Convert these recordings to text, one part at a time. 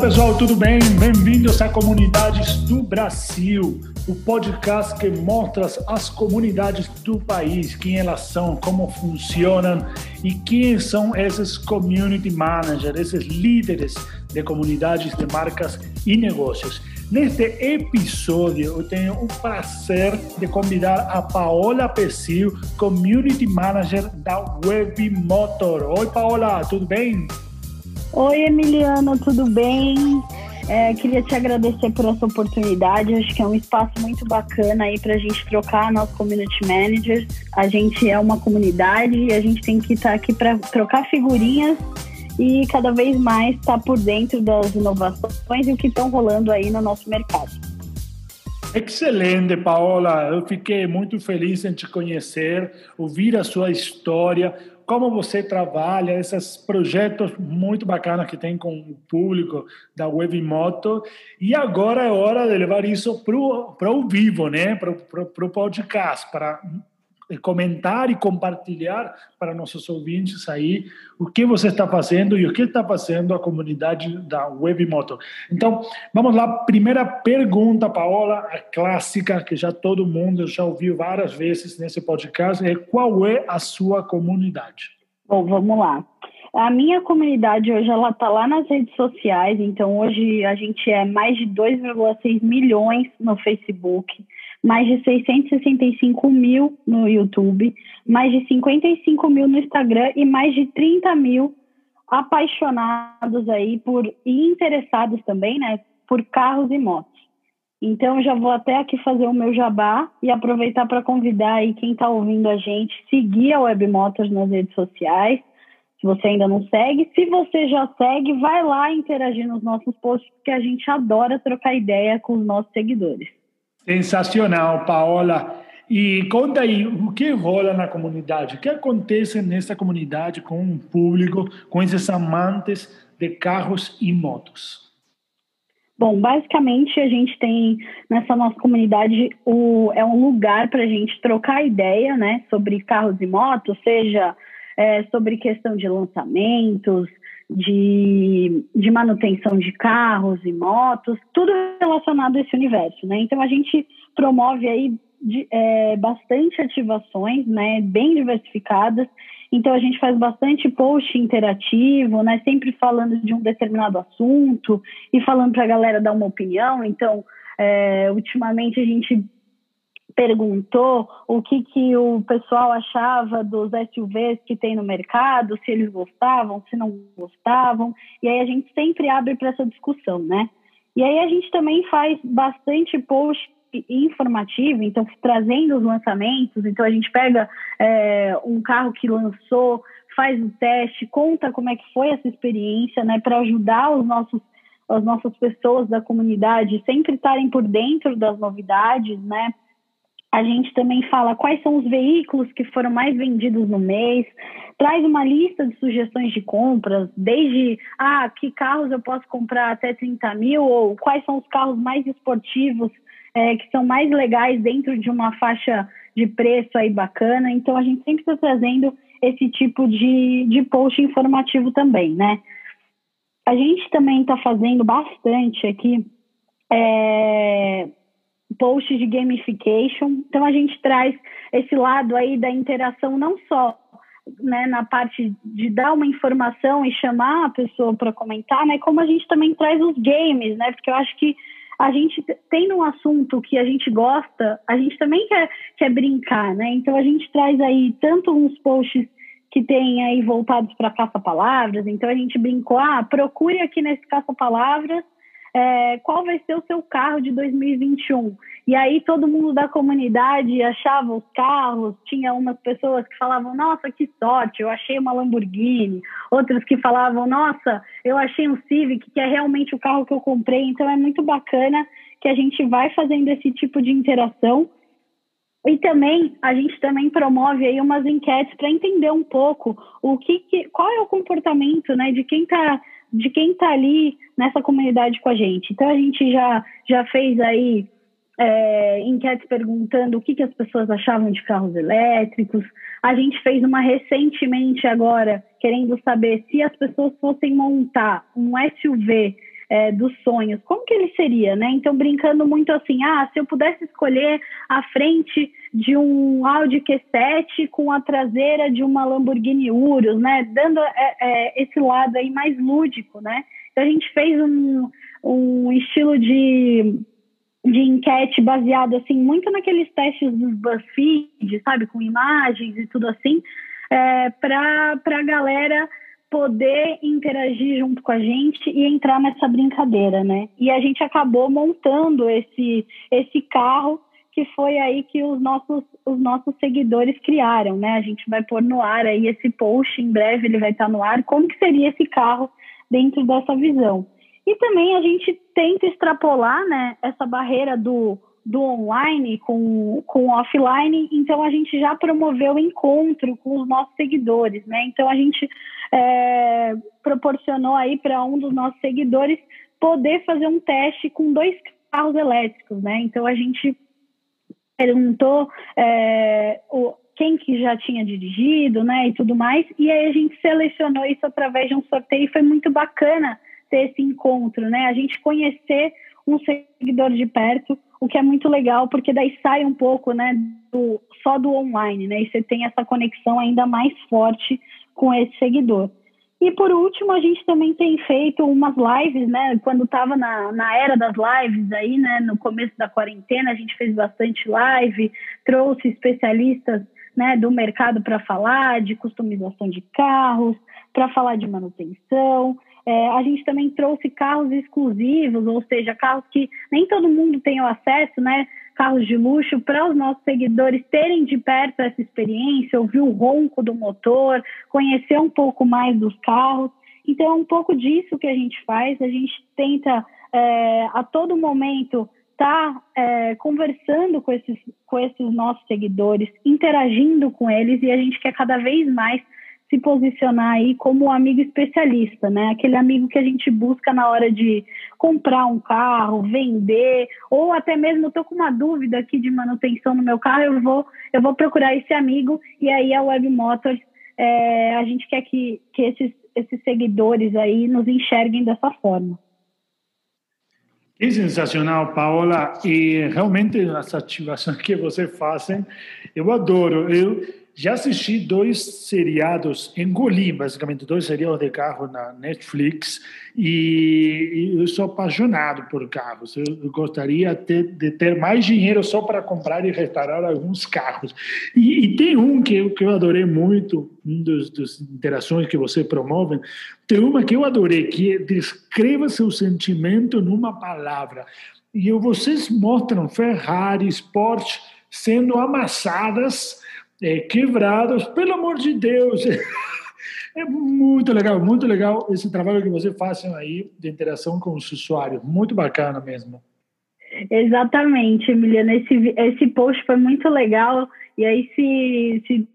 pessoal, tudo bem? Bem-vindos a Comunidades do Brasil, o podcast que mostra as comunidades do país, quem elas são, como funcionam e quem são esses community managers, esses líderes de comunidades, de marcas e negócios. Neste episódio, eu tenho o prazer de convidar a Paola Pessil, Community Manager da Web Motor. Oi, Paola, tudo bem? Oi, Emiliano, tudo bem? É, queria te agradecer por essa oportunidade. Acho que é um espaço muito bacana aí para a gente trocar nossos community managers. A gente é uma comunidade e a gente tem que estar tá aqui para trocar figurinhas e cada vez mais estar tá por dentro das inovações e o que estão rolando aí no nosso mercado. Excelente, Paola. Eu fiquei muito feliz em te conhecer, ouvir a sua história, como você trabalha, esses projetos muito bacanas que tem com o público da Webmoto. E agora é hora de levar isso para o vivo, né? para o podcast, para comentar e compartilhar para nossos ouvintes aí o que você está fazendo e o que está fazendo a comunidade da Webmoto. Então, vamos lá. Primeira pergunta, Paola, a clássica que já todo mundo já ouviu várias vezes nesse podcast é qual é a sua comunidade? Bom, vamos lá. A minha comunidade hoje ela está lá nas redes sociais, então hoje a gente é mais de 2,6 milhões no Facebook mais de 665 mil no YouTube, mais de 55 mil no Instagram e mais de 30 mil apaixonados aí por e interessados também, né, por carros e motos. Então já vou até aqui fazer o meu jabá e aproveitar para convidar aí quem está ouvindo a gente seguir a Web Motors nas redes sociais. Se você ainda não segue, se você já segue, vai lá interagir nos nossos posts, porque a gente adora trocar ideia com os nossos seguidores. Sensacional, Paola. E conta aí, o que rola na comunidade? O que acontece nessa comunidade com o público, com esses amantes de carros e motos? Bom, basicamente a gente tem nessa nossa comunidade o, é um lugar para a gente trocar ideia, né, sobre carros e motos, seja é, sobre questão de lançamentos, de, de manutenção de carros e motos, tudo relacionado a esse universo, né? Então a gente promove aí de, é, bastante ativações, né? Bem diversificadas. Então a gente faz bastante post interativo, né? Sempre falando de um determinado assunto e falando para a galera dar uma opinião. Então, é, ultimamente a gente perguntou o que, que o pessoal achava dos SUVs que tem no mercado, se eles gostavam, se não gostavam, e aí a gente sempre abre para essa discussão, né? E aí a gente também faz bastante post informativo, então trazendo os lançamentos, então a gente pega é, um carro que lançou, faz o teste, conta como é que foi essa experiência, né, para ajudar os nossos as nossas pessoas da comunidade sempre estarem por dentro das novidades, né? A gente também fala quais são os veículos que foram mais vendidos no mês, traz uma lista de sugestões de compras, desde ah, que carros eu posso comprar até 30 mil, ou quais são os carros mais esportivos é, que são mais legais dentro de uma faixa de preço aí bacana. Então a gente sempre está trazendo esse tipo de, de post informativo também, né? A gente também está fazendo bastante aqui é, posts de gamification. Então a gente traz esse lado aí da interação não só né, na parte de dar uma informação e chamar a pessoa para comentar, né, como a gente também traz os games, né, porque eu acho que a gente tem um assunto que a gente gosta, a gente também quer, quer brincar, né? Então a gente traz aí tanto uns posts que tem aí voltados para caça-palavras, então a gente brincou, ah, procure aqui nesse caça-palavras é, qual vai ser o seu carro de 2021. E aí todo mundo da comunidade achava os carros, tinha umas pessoas que falavam, nossa, que sorte, eu achei uma Lamborghini, outras que falavam, nossa, eu achei um Civic, que é realmente o carro que eu comprei, então é muito bacana que a gente vai fazendo esse tipo de interação. E também a gente também promove aí umas enquetes para entender um pouco o que, que, qual é o comportamento né, de quem está de quem está ali nessa comunidade com a gente. Então a gente já, já fez aí é, enquetes perguntando o que, que as pessoas achavam de carros elétricos. A gente fez uma recentemente agora, querendo saber se as pessoas fossem montar um SUV é, dos sonhos, como que ele seria, né? Então, brincando muito assim, ah, se eu pudesse escolher a frente de um Audi Q7 com a traseira de uma Lamborghini Urus, né? Dando é, é, esse lado aí mais lúdico, né? Então, a gente fez um, um estilo de de enquete baseado assim muito naqueles testes dos BuzzFeed, sabe, com imagens e tudo assim, é, para a galera poder interagir junto com a gente e entrar nessa brincadeira, né? E a gente acabou montando esse esse carro que foi aí que os nossos os nossos seguidores criaram, né? A gente vai pôr no ar aí esse post em breve ele vai estar no ar. Como que seria esse carro dentro dessa visão? E também a gente tenta extrapolar né, essa barreira do, do online com, com o offline, então a gente já promoveu encontro com os nossos seguidores, né? Então a gente é, proporcionou aí para um dos nossos seguidores poder fazer um teste com dois carros elétricos, né? Então a gente perguntou é, o, quem que já tinha dirigido, né, e tudo mais, e aí a gente selecionou isso através de um sorteio e foi muito bacana ter esse encontro, né? A gente conhecer um seguidor de perto, o que é muito legal, porque daí sai um pouco, né, do, só do online, né? E você tem essa conexão ainda mais forte com esse seguidor. E por último, a gente também tem feito umas lives, né? Quando estava na, na era das lives aí, né? No começo da quarentena, a gente fez bastante live, trouxe especialistas né, do mercado para falar de customização de carros, para falar de manutenção, é, a gente também trouxe carros exclusivos, ou seja, carros que nem todo mundo tem o acesso, né? Carros de luxo, para os nossos seguidores terem de perto essa experiência, ouvir o ronco do motor, conhecer um pouco mais dos carros. Então, é um pouco disso que a gente faz. A gente tenta, é, a todo momento, estar tá, é, conversando com esses, com esses nossos seguidores, interagindo com eles, e a gente quer cada vez mais se posicionar aí como amigo especialista, né? Aquele amigo que a gente busca na hora de comprar um carro, vender, ou até mesmo tô com uma dúvida aqui de manutenção no meu carro, eu vou, eu vou procurar esse amigo e aí a Web Motors, é, a gente quer que, que esses, esses seguidores aí nos enxerguem dessa forma. Que sensacional, Paola. E realmente as ativações que você fazem, eu adoro. Eu, já assisti dois seriados, engoli basicamente dois seriados de carro na Netflix e, e eu sou apaixonado por carros. Eu, gostaria de, de, ter mais dinheiro só para comprar e restaurar alguns carros. E, e tem um que eu, que eu adorei muito, um dos, dos interações que você promove, tem uma que eu adorei, que é descreva seu sentimento numa palavra. E vocês mostram Ferrari, Porsche sendo amassadas é, quebrados, pelo amor de Deus. É muito legal, muito legal esse trabalho que você faz aí de interação com os usuários. Muito bacana mesmo. Exatamente, Emiliano. Esse, esse post foi muito legal. E aí, se, se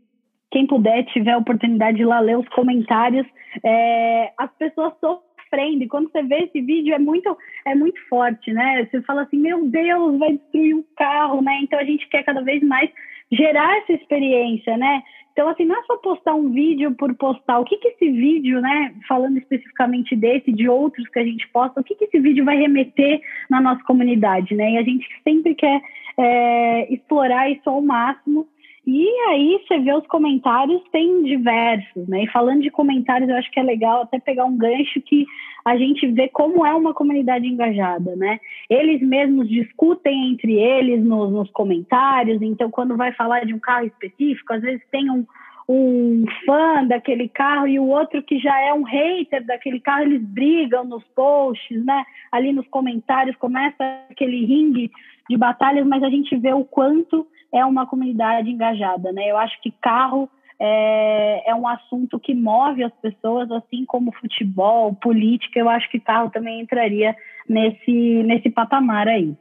quem puder, tiver a oportunidade de ir lá ler os comentários, é, as pessoas sofrendo. E quando você vê esse vídeo, é muito, é muito forte, né? Você fala assim: meu Deus, vai destruir o carro, né? Então a gente quer cada vez mais gerar essa experiência, né? Então, assim, não é só postar um vídeo por postar. O que, que esse vídeo, né, falando especificamente desse, de outros que a gente posta, o que, que esse vídeo vai remeter na nossa comunidade, né? E a gente sempre quer é, explorar isso ao máximo. E aí você vê os comentários, tem diversos, né? E falando de comentários, eu acho que é legal até pegar um gancho que a gente vê como é uma comunidade engajada, né? Eles mesmos discutem entre eles nos, nos comentários, então quando vai falar de um carro específico, às vezes tem um, um fã daquele carro e o outro que já é um hater daquele carro, eles brigam nos posts, né? Ali nos comentários começa aquele ringue de batalhas, mas a gente vê o quanto é uma comunidade engajada, né? Eu acho que carro é, é um assunto que move as pessoas, assim como futebol, política. Eu acho que carro também entraria nesse, nesse patamar aí.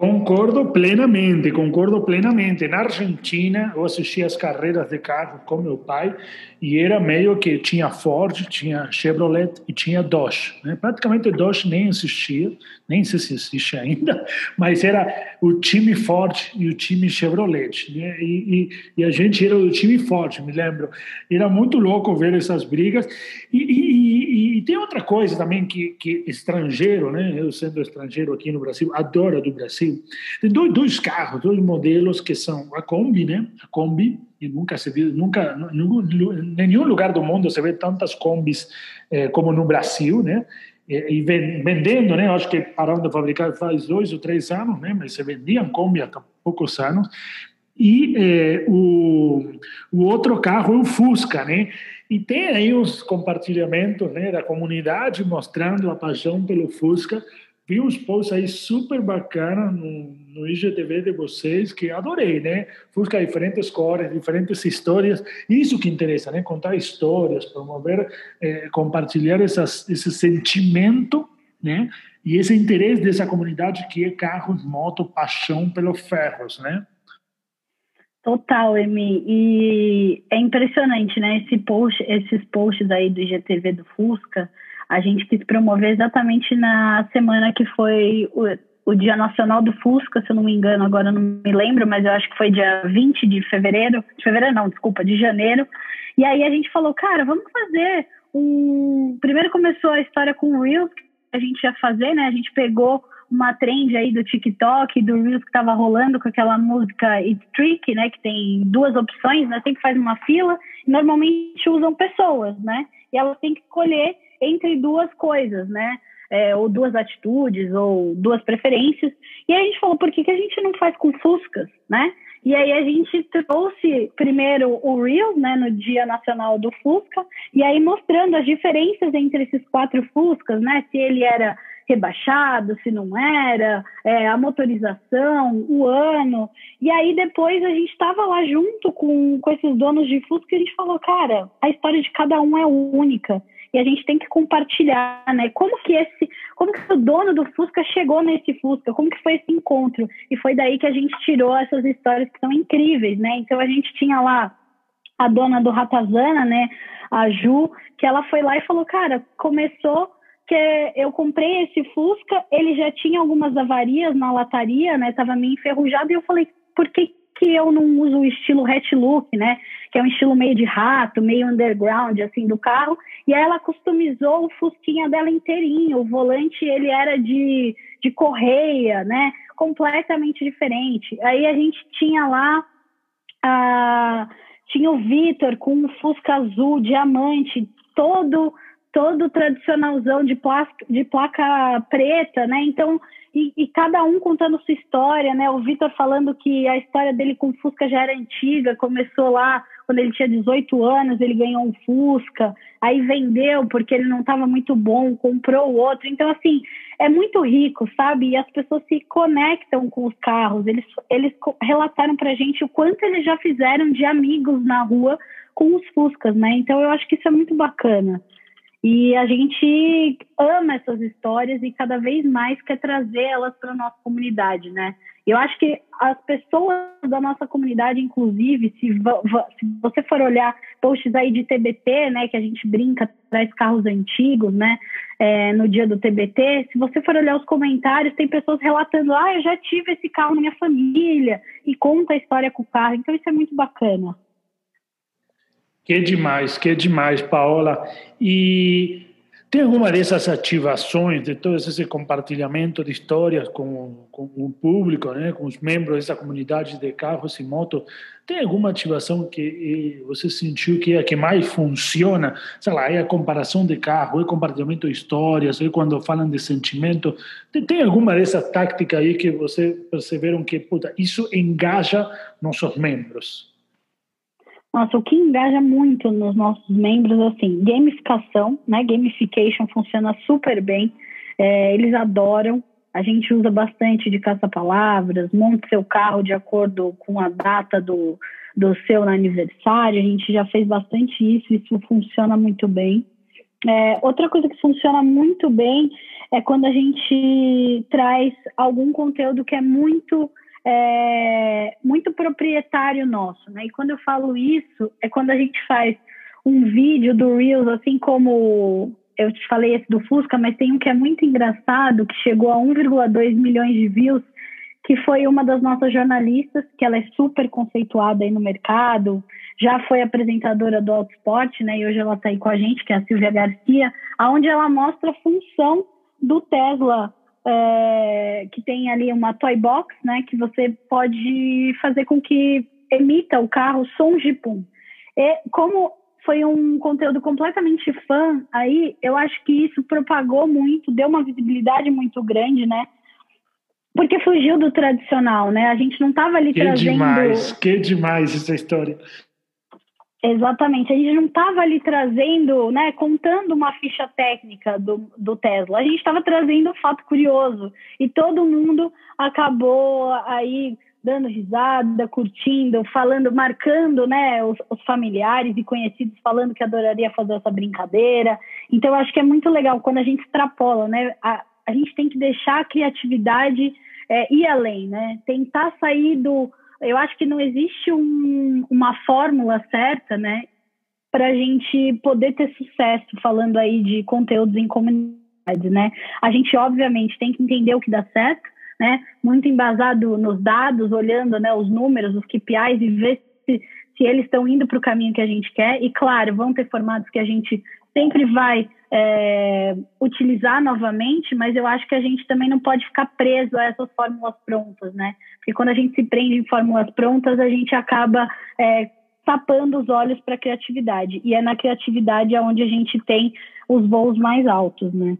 Concordo plenamente, concordo plenamente. Na Argentina, eu assisti as carreiras de carro com meu pai e era meio que tinha Ford, tinha Chevrolet e tinha Dodge. Né? Praticamente Dodge nem existia, nem sei se existe ainda, mas era o time Ford e o time Chevrolet. Né? E, e, e, a gente era do time Ford, me lembro. Era muito louco ver essas brigas. E, e e tem outra coisa também que, que estrangeiro, né? Eu sendo estrangeiro aqui no Brasil, adora do Brasil. Tem dois, dois carros, dois modelos que são a Kombi, né? A Kombi, e nunca se viu, nunca, em nenhum lugar do mundo se vê tantas Kombis eh, como no Brasil, né? E vendendo, né? Acho que pararam de fabricar faz dois ou três anos, né? Mas se vendiam Kombi há poucos anos. E eh, o, o outro carro é o Fusca, né? E tem aí os compartilhamentos né, da comunidade mostrando a paixão pelo Fusca. Vi uns posts aí super bacana no, no IGTV de vocês que adorei, né? Fusca diferentes cores, diferentes histórias. Isso que interessa, né? Contar histórias, promover, eh, compartilhar essas, esse sentimento, né? E esse interesse dessa comunidade que é carros, moto, paixão pelos ferros, né? Total, Emi. E é impressionante, né? Esse post, esses posts aí do IGTV do Fusca, a gente quis promover exatamente na semana que foi o, o Dia Nacional do Fusca, se eu não me engano, agora não me lembro, mas eu acho que foi dia 20 de fevereiro. De fevereiro não, desculpa, de janeiro. E aí a gente falou, cara, vamos fazer um. Primeiro começou a história com o Reels, que a gente ia fazer, né? A gente pegou uma trend aí do TikTok, do Reels que estava rolando com aquela música It's Trick, né? Que tem duas opções, né? Sempre faz uma fila. Normalmente usam pessoas, né? E elas têm que escolher entre duas coisas, né? É, ou duas atitudes, ou duas preferências. E aí a gente falou, por que, que a gente não faz com Fuscas, né? E aí a gente trouxe primeiro o Reels, né, no Dia Nacional do Fusca, e aí mostrando as diferenças entre esses quatro Fuscas, né? Se ele era rebaixado, se não era, é, a motorização, o ano. E aí depois a gente estava lá junto com, com esses donos de Fusca e a gente falou, cara, a história de cada um é única. E a gente tem que compartilhar, né? Como que esse, como que o dono do Fusca chegou nesse Fusca? Como que foi esse encontro? E foi daí que a gente tirou essas histórias que são incríveis, né? Então a gente tinha lá a dona do Ratazana, né? A Ju, que ela foi lá e falou, cara, começou que eu comprei esse Fusca, ele já tinha algumas avarias na lataria, né? Tava meio enferrujado e eu falei, por que que eu não uso o estilo hatch look, né? Que é um estilo meio de rato, meio underground, assim, do carro. E aí ela customizou o Fusquinha dela inteirinho. O volante, ele era de, de correia, né? Completamente diferente. Aí a gente tinha lá... A, tinha o Vitor com um Fusca azul, diamante, todo todo tradicionalzão de placa, de placa preta, né? Então, e, e, cada um contando sua história, né? O Vitor falando que a história dele com Fusca já era antiga, começou lá quando ele tinha 18 anos, ele ganhou um Fusca, aí vendeu porque ele não estava muito bom, comprou outro. Então, assim, é muito rico, sabe? E as pessoas se conectam com os carros. Eles, eles relataram pra gente o quanto eles já fizeram de amigos na rua com os Fuscas, né? Então, eu acho que isso é muito bacana. E a gente ama essas histórias e cada vez mais quer trazer elas para a nossa comunidade, né? Eu acho que as pessoas da nossa comunidade, inclusive, se, se, você for olhar posts aí de TBT, né, que a gente brinca, traz carros antigos, né, é, no dia do TBT, se você for olhar os comentários, tem pessoas relatando, ah, eu já tive esse carro na minha família, e conta a história com o carro, então isso é muito bacana. Que demais, que demais, Paola. E tem alguma dessas ativações, de todo esse compartilhamento de histórias com, com o público, né, com os membros dessa comunidade de carros e motos, tem alguma ativação que você sentiu que é a que mais funciona? Sei lá, é a comparação de carro, é compartilhamento de histórias, é quando falam de sentimento. Tem, tem alguma dessa tática aí que você perceberam que, puta, isso engaja nossos membros? Nossa, o que engaja muito nos nossos membros, assim, gamificação, né? Gamification funciona super bem. É, eles adoram. A gente usa bastante de caça-palavras, monte seu carro de acordo com a data do, do seu aniversário. A gente já fez bastante isso, isso funciona muito bem. É, outra coisa que funciona muito bem é quando a gente traz algum conteúdo que é muito é, muito proprietário nosso, né? E quando eu falo isso, é quando a gente faz um vídeo do Reels, assim como eu te falei esse do Fusca, mas tem um que é muito engraçado, que chegou a 1,2 milhões de views, que foi uma das nossas jornalistas, que ela é super conceituada aí no mercado, já foi apresentadora do Autosport, né? E hoje ela está aí com a gente, que é a Silvia Garcia, aonde ela mostra a função do Tesla, é, que tem ali uma toy box, né? Que você pode fazer com que emita o carro som de pum. E como foi um conteúdo completamente fã, aí eu acho que isso propagou muito, deu uma visibilidade muito grande, né? Porque fugiu do tradicional, né? A gente não estava ali que trazendo. Demais, que demais essa história. Exatamente, a gente não estava ali trazendo, né, contando uma ficha técnica do, do Tesla, a gente estava trazendo um fato curioso e todo mundo acabou aí dando risada, curtindo, falando, marcando, né, os, os, familiares e conhecidos falando que adoraria fazer essa brincadeira. Então, acho que é muito legal quando a gente extrapola, né? A, a gente tem que deixar a criatividade é, ir além, né? Tentar sair do. Eu acho que não existe um, uma fórmula certa, né? Para a gente poder ter sucesso, falando aí de conteúdos em comunidade, né? A gente, obviamente, tem que entender o que dá certo, né? Muito embasado nos dados, olhando né, os números, os KPIs e ver se, se eles estão indo para o caminho que a gente quer. E, claro, vão ter formatos que a gente sempre vai é, utilizar novamente, mas eu acho que a gente também não pode ficar preso a essas fórmulas prontas, né? Porque quando a gente se prende em fórmulas prontas, a gente acaba é, tapando os olhos para a criatividade. E é na criatividade onde a gente tem os voos mais altos, né?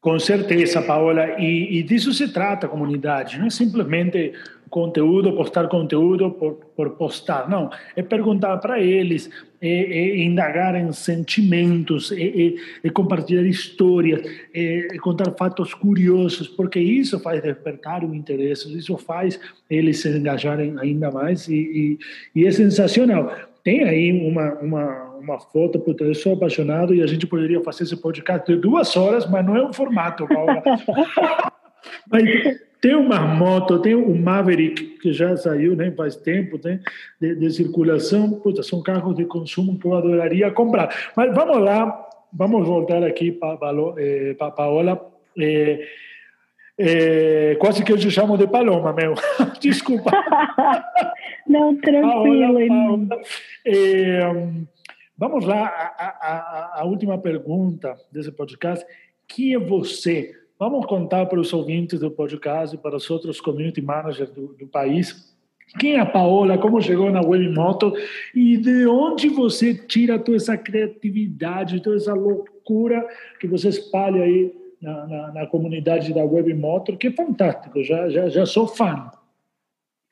Com certeza, Paola, e, e disso se trata a comunidade, não é simplesmente conteúdo, postar conteúdo por, por postar, não, é perguntar para eles, é, é indagar em sentimentos, é, é, é compartilhar histórias, é, é, contar fatos curiosos, porque isso faz despertar o interesse, isso faz eles se engajarem ainda mais e, e, e é sensacional. Tem aí uma, uma uma foto, porque eu sou apaixonado e a gente poderia fazer esse podcast de duas horas, mas não é um formato, Paula. mas tem uma moto, tem o Maverick, que já saiu né, faz tempo, né, de, de circulação. Puta, são carros de consumo que eu adoraria comprar. Mas vamos lá, vamos voltar aqui para eh, Paola. Eh, eh, quase que eu te chamo de Paloma, meu. Desculpa. Não, tranquilo. Paola, Paola. Vamos lá, a, a, a, última pergunta desse podcast. Quem é você? Vamos contar para os ouvintes do podcast e para os outros community managers do, do país. Quem é a Paola? Como chegou na Webmoto? E de onde você tira toda essa criatividade, toda essa loucura que você espalha aí na, na, na comunidade da Webmoto? Que é fantástico, já, já, já sou fã.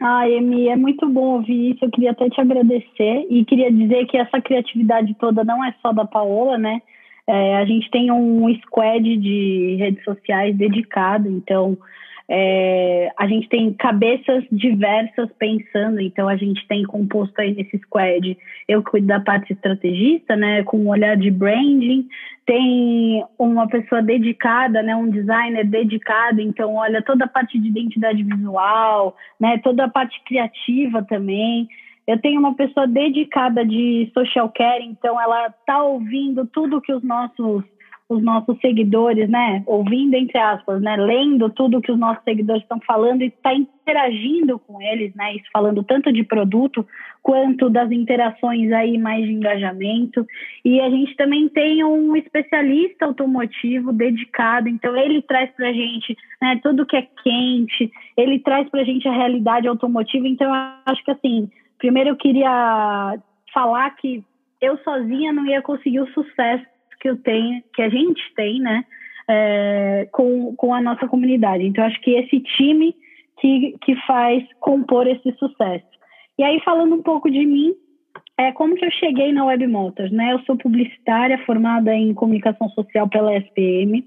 Ah, Emi, é muito bom ouvir isso. Eu queria até te agradecer e queria dizer que essa criatividade toda não é só da Paola, né? É, a gente tem um squad de redes sociais dedicado, então é, a gente tem cabeças diversas pensando, então a gente tem composto aí nesse squad. Eu cuido da parte estrategista, né, com um olhar de branding. Tem uma pessoa dedicada, né, um designer dedicado, então olha toda a parte de identidade visual, né, toda a parte criativa também. Eu tenho uma pessoa dedicada de social care, então ela tá ouvindo tudo que os nossos os nossos seguidores, né, ouvindo entre aspas, né, lendo tudo que os nossos seguidores estão falando e está interagindo com eles, né, isso falando tanto de produto quanto das interações aí mais de engajamento. E a gente também tem um especialista automotivo dedicado, então ele traz para gente, né, tudo que é quente, ele traz para gente a realidade automotiva. Então eu acho que assim, primeiro eu queria falar que eu sozinha não ia conseguir o sucesso que eu tenho, que a gente tem, né, é, com, com a nossa comunidade. Então, acho que esse time que, que faz compor esse sucesso. E aí, falando um pouco de mim, é como que eu cheguei na Web né? Eu sou publicitária formada em comunicação social pela SPM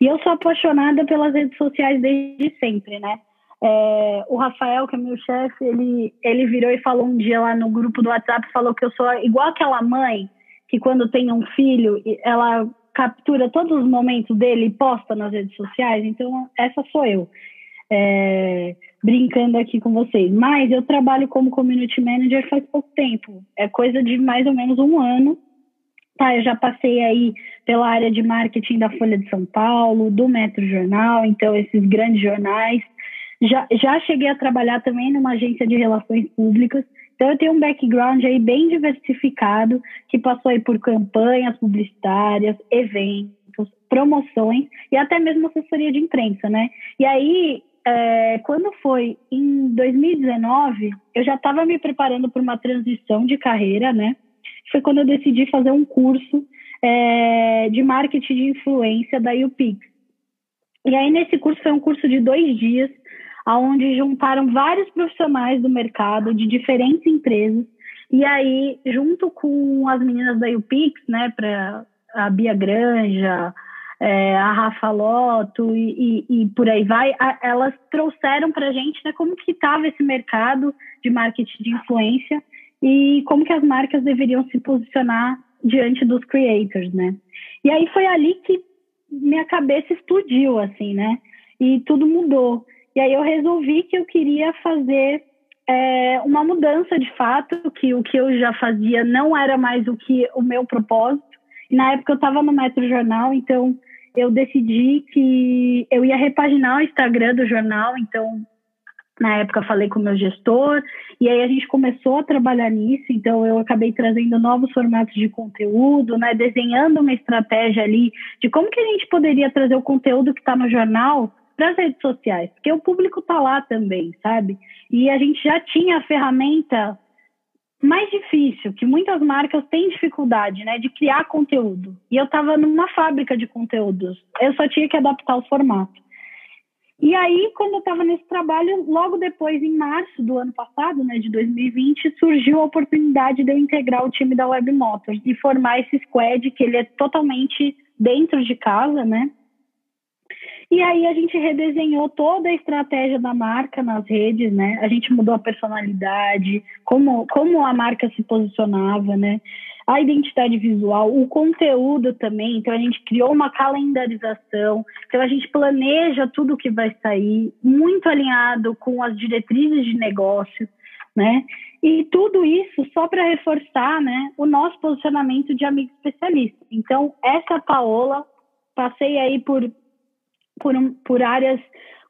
e eu sou apaixonada pelas redes sociais desde sempre, né? É, o Rafael, que é meu chefe, ele, ele virou e falou um dia lá no grupo do WhatsApp, falou que eu sou igual aquela mãe que quando tem um filho, ela captura todos os momentos dele e posta nas redes sociais. Então, essa sou eu, é, brincando aqui com vocês. Mas eu trabalho como community manager faz pouco tempo, é coisa de mais ou menos um ano. Tá, eu já passei aí pela área de marketing da Folha de São Paulo, do Metro Jornal, então esses grandes jornais. Já, já cheguei a trabalhar também numa agência de relações públicas Então eu tenho um background aí bem diversificado, que passou aí por campanhas publicitárias, eventos, promoções e até mesmo assessoria de imprensa, né? E aí, é, quando foi em 2019, eu já estava me preparando para uma transição de carreira, né? Foi quando eu decidi fazer um curso é, de marketing de influência da UPix. E aí, nesse curso, foi um curso de dois dias, onde juntaram vários profissionais do mercado de diferentes empresas. E aí, junto com as meninas da UPix, né, para a Bia Granja, é, a Rafa Loto e, e, e, por aí vai, a, elas trouxeram para a gente né, como que estava esse mercado de marketing de influência e como que as marcas deveriam se posicionar diante dos creators, né? E aí foi ali que minha cabeça explodiu, assim, né? E tudo mudou. E aí eu resolvi que eu queria fazer é, uma mudança de fato, que o que eu já fazia não era mais o que o meu propósito. E na época eu estava no Metro Jornal, então eu decidi que eu ia repaginar o Instagram do jornal, então na época falei com o meu gestor, e aí a gente começou a trabalhar nisso, então eu acabei trazendo novos formatos de conteúdo, né, desenhando uma estratégia ali de como que a gente poderia trazer o conteúdo que está no jornal para as redes sociais, porque o público está lá também, sabe? E a gente já tinha a ferramenta mais difícil, que muitas marcas têm dificuldade, né, de criar conteúdo. E eu estava numa fábrica de conteúdos, eu só tinha que adaptar o formato. E aí, quando eu estava nesse trabalho, logo depois, em março do ano passado, né, de 2020, surgiu a oportunidade de eu integrar o time da Web Motors e formar esse squad, que ele é totalmente dentro de casa, né? E aí a gente redesenhou toda a estratégia da marca nas redes, né? A gente mudou a personalidade, como, como a marca se posicionava, né? a identidade visual, o conteúdo também. Então, a gente criou uma calendarização. Então, a gente planeja tudo que vai sair, muito alinhado com as diretrizes de negócio, né? E tudo isso só para reforçar, né, o nosso posicionamento de amigo especialista. Então, essa Paola, passei aí por, por, um, por áreas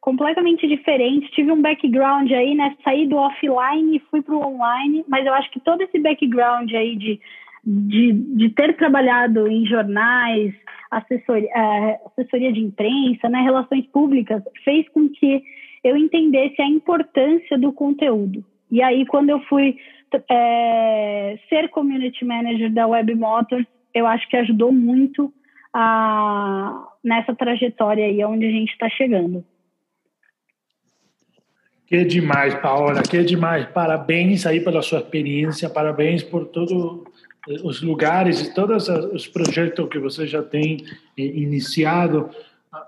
completamente diferentes. Tive um background aí, né? Saí do offline e fui para o online, mas eu acho que todo esse background aí de de, de ter trabalhado em jornais, assessoria, é, assessoria de imprensa, né, relações públicas, fez com que eu entendesse a importância do conteúdo. E aí, quando eu fui é, ser community manager da Web Motors, eu acho que ajudou muito a, nessa trajetória aí onde a gente está chegando. Que demais, Paola, que demais. Parabéns aí pela sua experiência, parabéns por todo os lugares e todos os projetos que você já tem eh, iniciado,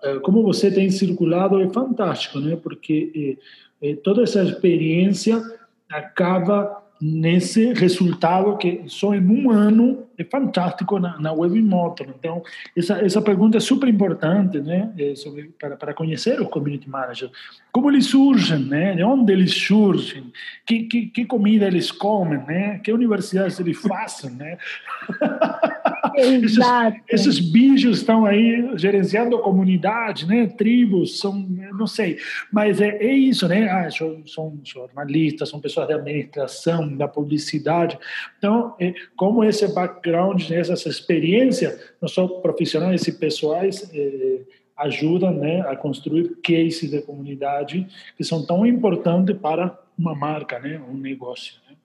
eh, como você tem circulado é fantástico, né? Porque eh, toda essa experiência acaba nesse resultado que só em um ano é fantástico na, na Web Motor. Então, essa, essa pergunta é super importante né, é sobre, para, para conhecer os community managers. Como eles surgem, né, de onde eles surgem, que, que, que comida eles comem, né, que universidades eles fazem. Né? esses, esses bichos estão aí gerenciando a comunidade, né, tribos, são, não sei, mas é, é isso, né, ah, são, são jornalistas, são pessoas de administração, da publicidade. Então, é, como esse background, né, essa experiência, não só profissionais e pessoais, é, ajudam né, a construir cases de comunidade que são tão importantes para uma marca, né, um negócio. Né?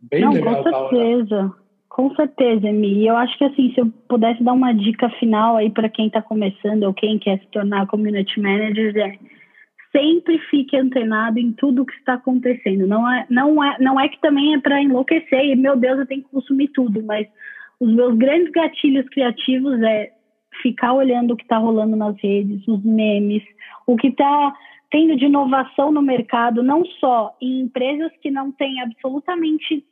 Bem não, legal, com certeza. Paula. Com certeza, Emi. Eu acho que assim, se eu pudesse dar uma dica final aí para quem está começando ou quem quer se tornar community manager, é sempre fique antenado em tudo que está acontecendo. Não é, não é, não é que também é para enlouquecer e, meu Deus, eu tenho que consumir tudo, mas os meus grandes gatilhos criativos é ficar olhando o que está rolando nas redes, os memes, o que está tendo de inovação no mercado, não só em empresas que não têm absolutamente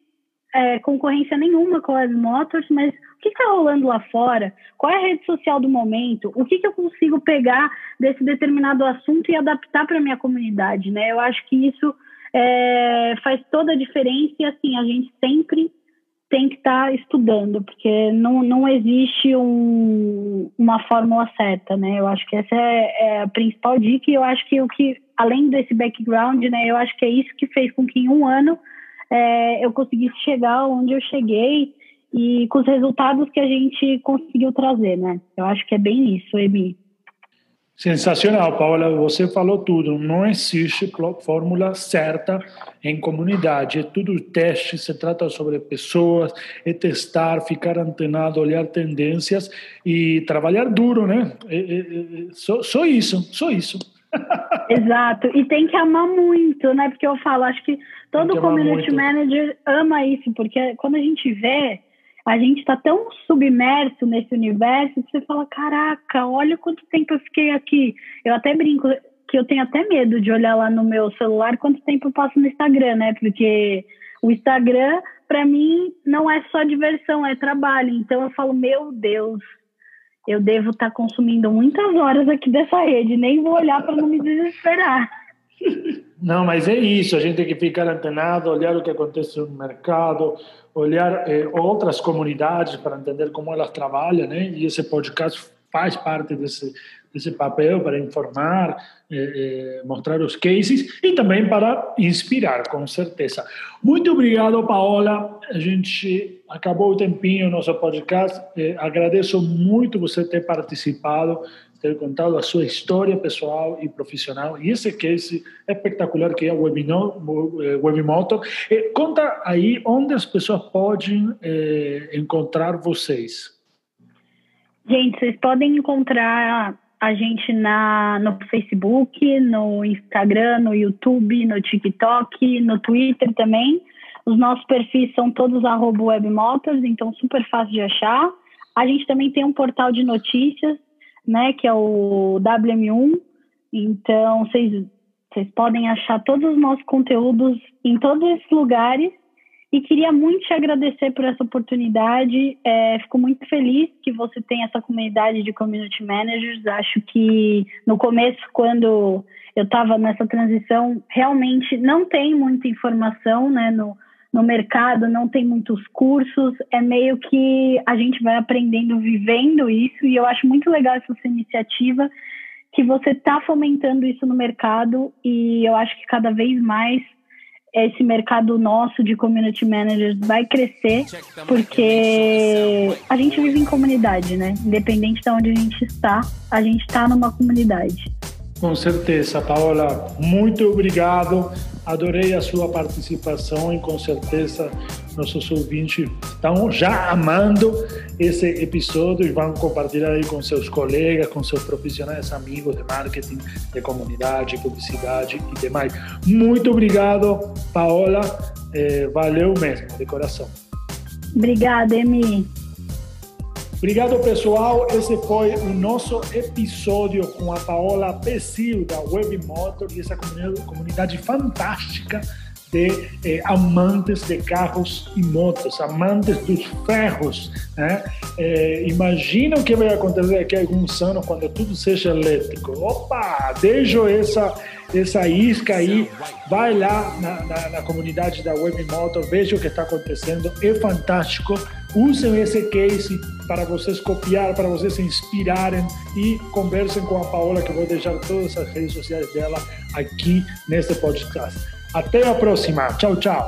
é, concorrência nenhuma com as Motors, mas o que está rolando lá fora? Qual é a rede social do momento? O que, que eu consigo pegar desse determinado assunto e adaptar para a minha comunidade? Né? Eu acho que isso é, faz toda a diferença e assim, a gente sempre tem que estar tá estudando, porque não, não existe um, uma fórmula certa, né? Eu acho que essa é, é, a principal dica e eu acho que o que, além desse background, né, eu acho que é isso que fez com que em um ano é, eu conseguisse chegar onde eu cheguei e com os resultados que a gente conseguiu trazer, né? Eu acho que é bem isso, Emi. Sensacional, Paula. Você falou tudo. Não existe fórmula certa em comunidade. É tudo teste. Se trata sobre pessoas, é testar, ficar antenado, olhar tendências e trabalhar duro, né? É, é, é, só, só isso, só isso. Exato. E tem que amar muito, né? Porque eu falo, acho que todo que community manager ama isso, porque quando a gente vê a gente está tão submerso nesse universo que você fala, caraca, olha quanto tempo eu fiquei aqui. Eu até brinco que eu tenho até medo de olhar lá no meu celular quanto tempo eu passo no Instagram, né? Porque o Instagram, para mim, não é só diversão, é trabalho. Então eu falo, meu Deus, eu devo estar tá consumindo muitas horas aqui dessa rede, nem vou olhar para não me desesperar. Não, mas é isso, a gente tem que ficar antenado, olhar o que acontece no mercado, olhar eh, outras comunidades para entender como elas trabalham, né? E esse podcast faz parte desse, desse papel para informar, eh, eh, mostrar os cases e também para inspirar, com certeza. Muito obrigado, Paola. A gente acabou o tempinho nosso podcast. Eh, agradeço muito você ter participado ter contado a sua história pessoal e profissional e esse case espetacular que é o Webimoto. Eh, conta aí onde as pessoas podem eh, encontrar vocês. Gente, vocês podem encontrar a gente na, no Facebook, no Instagram, no YouTube, no TikTok, no Twitter também. Os nossos perfis são todos webmotors, então super fácil de achar. A gente também tem um portal de notícias né, que é o WM1. Então, vocês, vocês podem achar todos os nossos conteúdos em todos esses lugares. E queria muito te agradecer por essa oportunidade. É, fico muito feliz que você tem essa comunidade de community managers. Acho que no começo, quando eu estava nessa transição, realmente não tem muita informação né, no, no mercado, não tem muitos cursos, é meio que a gente vai aprendendo, vivendo isso, e eu acho muito legal essa iniciativa, que você está fomentando isso no mercado, e eu acho que cada vez mais esse mercado nosso de community managers vai crescer, porque a gente vive em comunidade, né? Independente de onde a gente está, a gente está numa comunidade. Com certeza, Paola. Muito obrigado. Adorei a sua participação e com certeza nossos ouvintes estão já amando esse episódio e vão compartilhar aí com seus colegas, com seus profissionais, amigos de marketing, de comunidade, publicidade e demais. Muito obrigado, Paola. É, valeu mesmo, de coração. Obrigada, Emi. Obrigado, pessoal. Esse foi o nosso episódio com a Paola Pessil, da Webmotor, e essa comunidade fantástica de eh, amantes de carros e motos, amantes dos ferros. Né? Eh, imagina o que vai acontecer daqui a alguns anos quando tudo seja elétrico. Opa, deixo essa essa isca aí, vai lá na, na, na comunidade da Webmotor, veja o que está acontecendo, é fantástico. Usem esse case para vocês copiar, para vocês se inspirarem e conversem com a Paola, que vou deixar todas as redes sociais dela aqui neste podcast. Até a próxima. Tchau, tchau.